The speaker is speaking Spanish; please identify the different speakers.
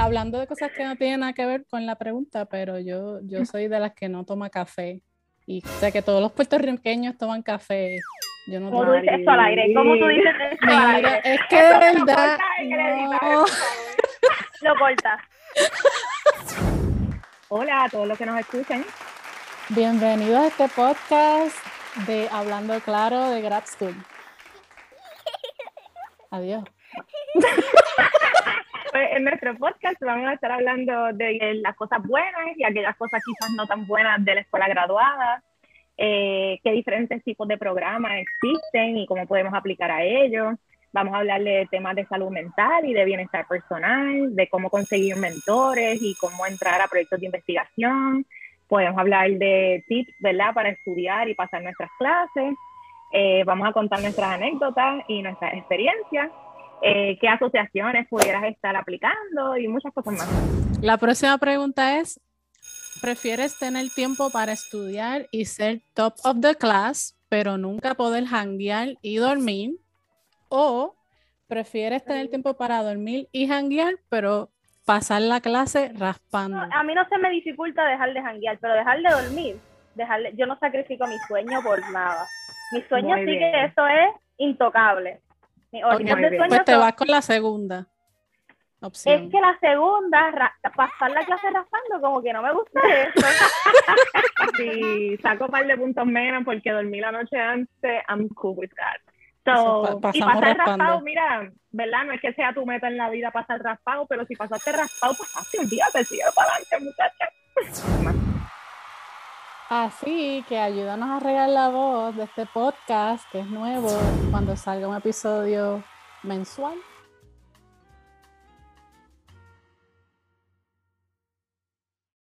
Speaker 1: hablando de cosas que no tienen nada que ver con la pregunta, pero yo, yo soy de las que no toma café. Y sé que todos los puertorriqueños toman café. Yo no
Speaker 2: ¿Cómo tú dices eso al aire? ¿Cómo tú dices eso al
Speaker 1: Mira,
Speaker 2: aire?
Speaker 1: es que de verdad. no.
Speaker 2: Lo cortas.
Speaker 3: Hola a todos los que nos escuchan.
Speaker 1: Bienvenidos a este podcast de Hablando Claro de Grad School. Adiós.
Speaker 3: Pues en nuestro podcast vamos a estar hablando de las cosas buenas y aquellas cosas quizás no tan buenas de la escuela graduada, eh, qué diferentes tipos de programas existen y cómo podemos aplicar a ellos. Vamos a hablar de temas de salud mental y de bienestar personal, de cómo conseguir mentores y cómo entrar a proyectos de investigación. Podemos hablar de tips, ¿verdad?, para estudiar y pasar nuestras clases. Eh, vamos a contar nuestras anécdotas y nuestras experiencias, eh, qué asociaciones pudieras estar aplicando y muchas cosas más.
Speaker 1: La próxima pregunta es, ¿prefieres tener tiempo para estudiar y ser top of the class, pero nunca poder janguear y dormir? ¿O prefieres tener tiempo para dormir y janguear, pero pasar la clase raspando?
Speaker 2: A mí no se me dificulta dejar de janguear, pero dejar de dormir, dejar de- yo no sacrifico mi sueño por nada. Mi sueño
Speaker 3: Muy
Speaker 2: sí
Speaker 3: bien.
Speaker 2: que eso es intocable. Mi de sueño
Speaker 1: Pues te
Speaker 2: son-
Speaker 1: vas con la segunda opción.
Speaker 2: Es que la segunda, ra- pasar la clase raspando, como que no me gusta eso.
Speaker 3: Si saco un par de puntos menos porque dormí la noche antes, I'm cool with that. So,
Speaker 1: pa-
Speaker 3: y pasar
Speaker 1: raspando.
Speaker 3: raspado, mira, ¿verdad? No es que sea tu meta en la vida pasar raspado, pero si pasaste raspado, pasaste, olvídate, sigue para adelante, muchacha.
Speaker 1: Así que ayúdanos a regar la voz de este podcast que es nuevo cuando salga un episodio mensual.